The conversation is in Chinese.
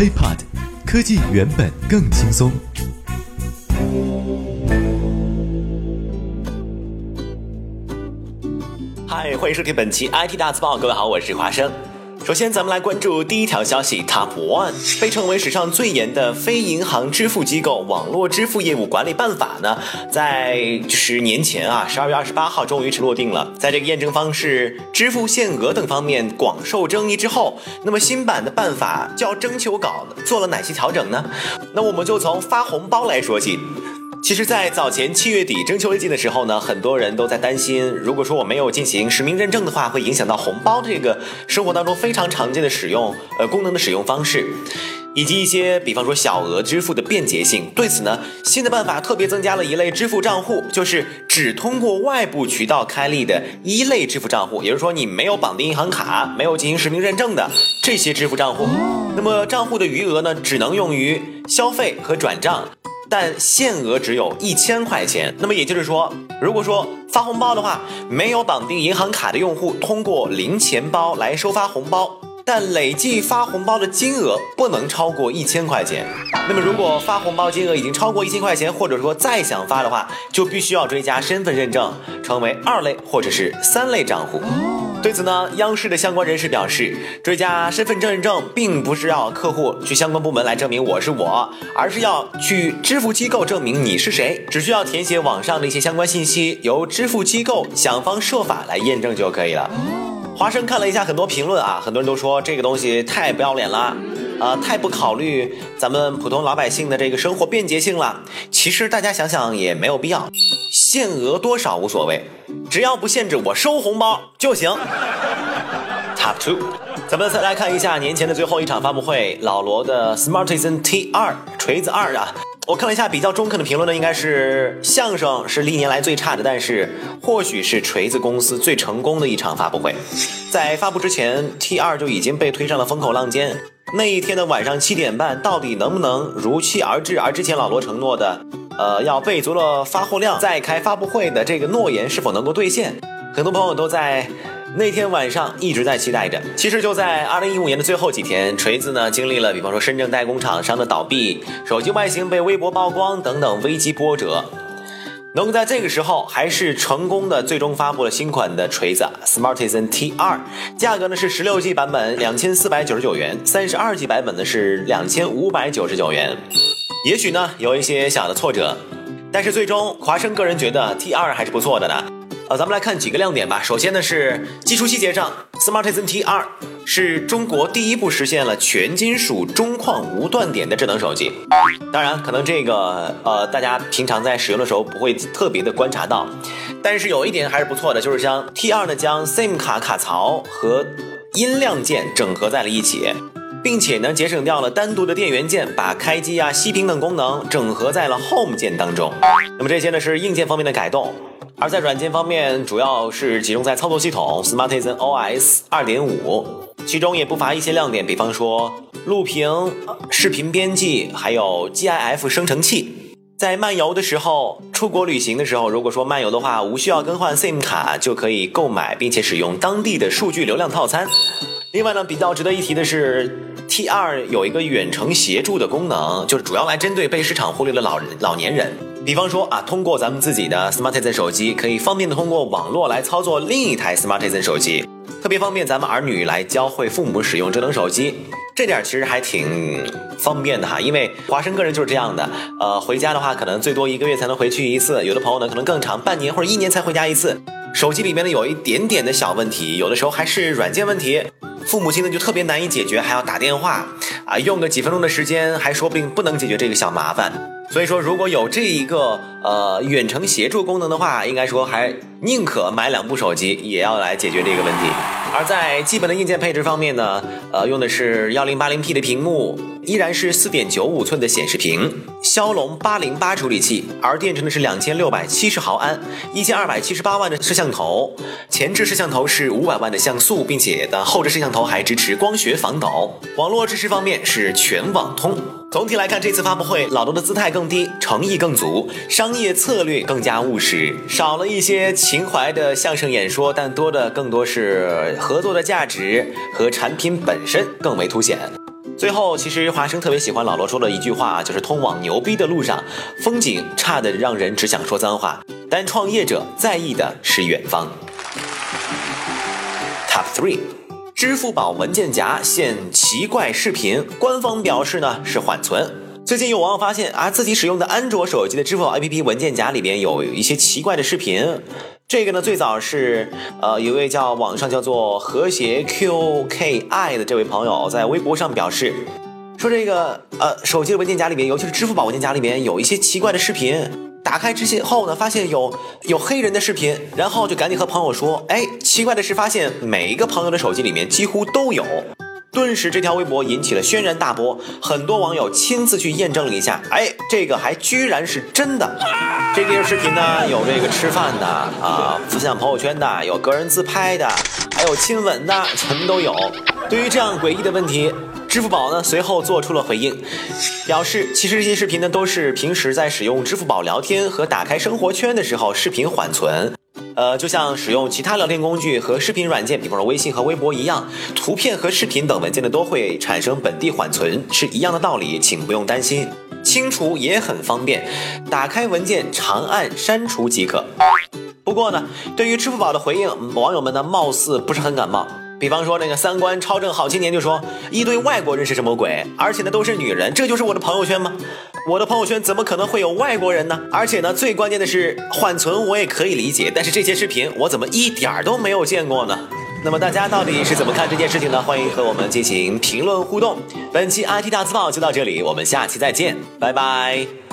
HiPod，科技原本更轻松。嗨，欢迎收听本期 IT 大字报，各位好，我是华生。首先，咱们来关注第一条消息：Top One 被称为史上最严的非银行支付机构网络支付业务管理办法呢，在就是年前啊，十二月二十八号终于是落定了。在这个验证方式、支付限额等方面广受争议之后，那么新版的办法叫征求稿做了哪些调整呢？那我们就从发红包来说起。其实，在早前七月底征求意见的时候呢，很多人都在担心，如果说我没有进行实名认证的话，会影响到红包这个生活当中非常常见的使用呃功能的使用方式，以及一些比方说小额支付的便捷性。对此呢，新的办法特别增加了一类支付账户，就是只通过外部渠道开立的一类支付账户，也就是说你没有绑定银行卡、没有进行实名认证的这些支付账户，那么账户的余额呢，只能用于消费和转账。但限额只有一千块钱，那么也就是说，如果说发红包的话，没有绑定银行卡的用户通过零钱包来收发红包，但累计发红包的金额不能超过一千块钱。那么如果发红包金额已经超过一千块钱，或者说再想发的话，就必须要追加身份认证，成为二类或者是三类账户。对此呢，央视的相关人士表示，追加身份证认证并不是要客户去相关部门来证明我是我，而是要去支付机构证明你是谁，只需要填写网上的一些相关信息，由支付机构想方设法来验证就可以了。华生看了一下很多评论啊，很多人都说这个东西太不要脸了，啊，太不考虑咱们普通老百姓的这个生活便捷性了。其实大家想想也没有必要，限额多少无所谓。只要不限制我收红包就行。Top two，咱们再来看一下年前的最后一场发布会，老罗的 Smartisan T2 锤子二啊。我看了一下比较中肯的评论呢，应该是相声是历年来最差的，但是或许是锤子公司最成功的一场发布会。在发布之前，T2 就已经被推上了风口浪尖。那一天的晚上七点半，到底能不能如期而至？而之前老罗承诺的。呃，要备足了发货量再开发布会的这个诺言是否能够兑现？很多朋友都在那天晚上一直在期待着。其实就在二零一五年的最后几天，锤子呢经历了比方说深圳代工厂商的倒闭、手机外形被微博曝光等等危机波折，能够在这个时候还是成功的最终发布了新款的锤子 Smartisan T2，价格呢是十六 G 版本两千四百九十九元，三十二 G 版本呢是两千五百九十九元。也许呢有一些小的挫折，但是最终华生个人觉得 T 二还是不错的呢。呃，咱们来看几个亮点吧。首先呢是技术细节上，Smartisan T 二是中国第一部实现了全金属中框无断点的智能手机。当然，可能这个呃大家平常在使用的时候不会特别的观察到，但是有一点还是不错的，就是将 T 二呢将 SIM 卡卡槽和音量键整合在了一起。并且呢，节省掉了单独的电源键，把开机啊、熄屏等功能整合在了 Home 键当中。那么这些呢是硬件方面的改动，而在软件方面，主要是集中在操作系统 Smartisan OS 2.5，其中也不乏一些亮点，比方说录屏、视频编辑，还有 GIF 生成器。在漫游的时候、出国旅行的时候，如果说漫游的话，无需要更换 SIM 卡就可以购买并且使用当地的数据流量套餐。另外呢，比较值得一提的是。T 二有一个远程协助的功能，就是主要来针对被市场忽略的老人、老年人。比方说啊，通过咱们自己的 Smartisan 手机，可以方便的通过网络来操作另一台 Smartisan 手机，特别方便咱们儿女来教会父母使用智能手机。这点其实还挺方便的哈，因为华生个人就是这样的。呃，回家的话，可能最多一个月才能回去一次，有的朋友呢可能更长，半年或者一年才回家一次。手机里面呢有一点点的小问题，有的时候还是软件问题。父母亲呢就特别难以解决，还要打电话啊，用个几分钟的时间，还说不定不能解决这个小麻烦。所以说，如果有这一个呃远程协助功能的话，应该说还宁可买两部手机，也要来解决这个问题。而在基本的硬件配置方面呢，呃，用的是幺零八零 P 的屏幕，依然是四点九五寸的显示屏，骁龙八零八处理器，而电池呢是两千六百七十毫安，一千二百七十八万的摄像头，前置摄像头是五百万的像素，并且的后置摄像头还支持光学防抖。网络支持方面是全网通。总体来看，这次发布会老罗的姿态更低，诚意更足，商业策略更加务实，少了一些情怀的相声演说，但多的更多是合作的价值和产品本身更为凸显。最后，其实华生特别喜欢老罗说的一句话，就是通往牛逼的路上，风景差的让人只想说脏话，但创业者在意的是远方。Top three，支付宝文件夹现奇怪视频，官方表示呢是缓存。最近有网友发现啊，自己使用的安卓手机的支付宝 APP 文件夹里边有一些奇怪的视频。这个呢，最早是呃，一位叫网上叫做和谐 QKI 的这位朋友在微博上表示，说这个呃，手机的文件夹里面，尤其是支付宝文件夹里面有一些奇怪的视频。打开之后呢，发现有有黑人的视频，然后就赶紧和朋友说，哎，奇怪的是，发现每一个朋友的手机里面几乎都有。顿时，这条微博引起了轩然大波，很多网友亲自去验证了一下，哎，这个还居然是真的。这些视频呢，有这个吃饭的啊，分享朋友圈的，有个人自拍的，还有亲吻的，什么都有。对于这样诡异的问题，支付宝呢随后做出了回应，表示其实这些视频呢都是平时在使用支付宝聊天和打开生活圈的时候视频缓存。呃，就像使用其他聊天工具和视频软件，比方说微信和微博一样，图片和视频等文件呢都会产生本地缓存，是一样的道理，请不用担心。清除也很方便，打开文件长按删除即可。不过呢，对于支付宝的回应，网友们呢貌似不是很感冒。比方说那个三观超正好青年就说，一堆外国人是什么鬼？而且呢都是女人，这就是我的朋友圈吗？我的朋友圈怎么可能会有外国人呢？而且呢最关键的是缓存我也可以理解，但是这些视频我怎么一点儿都没有见过呢？那么大家到底是怎么看这件事情呢？欢迎和我们进行评论互动。本期 IT 大字报就到这里，我们下期再见，拜拜。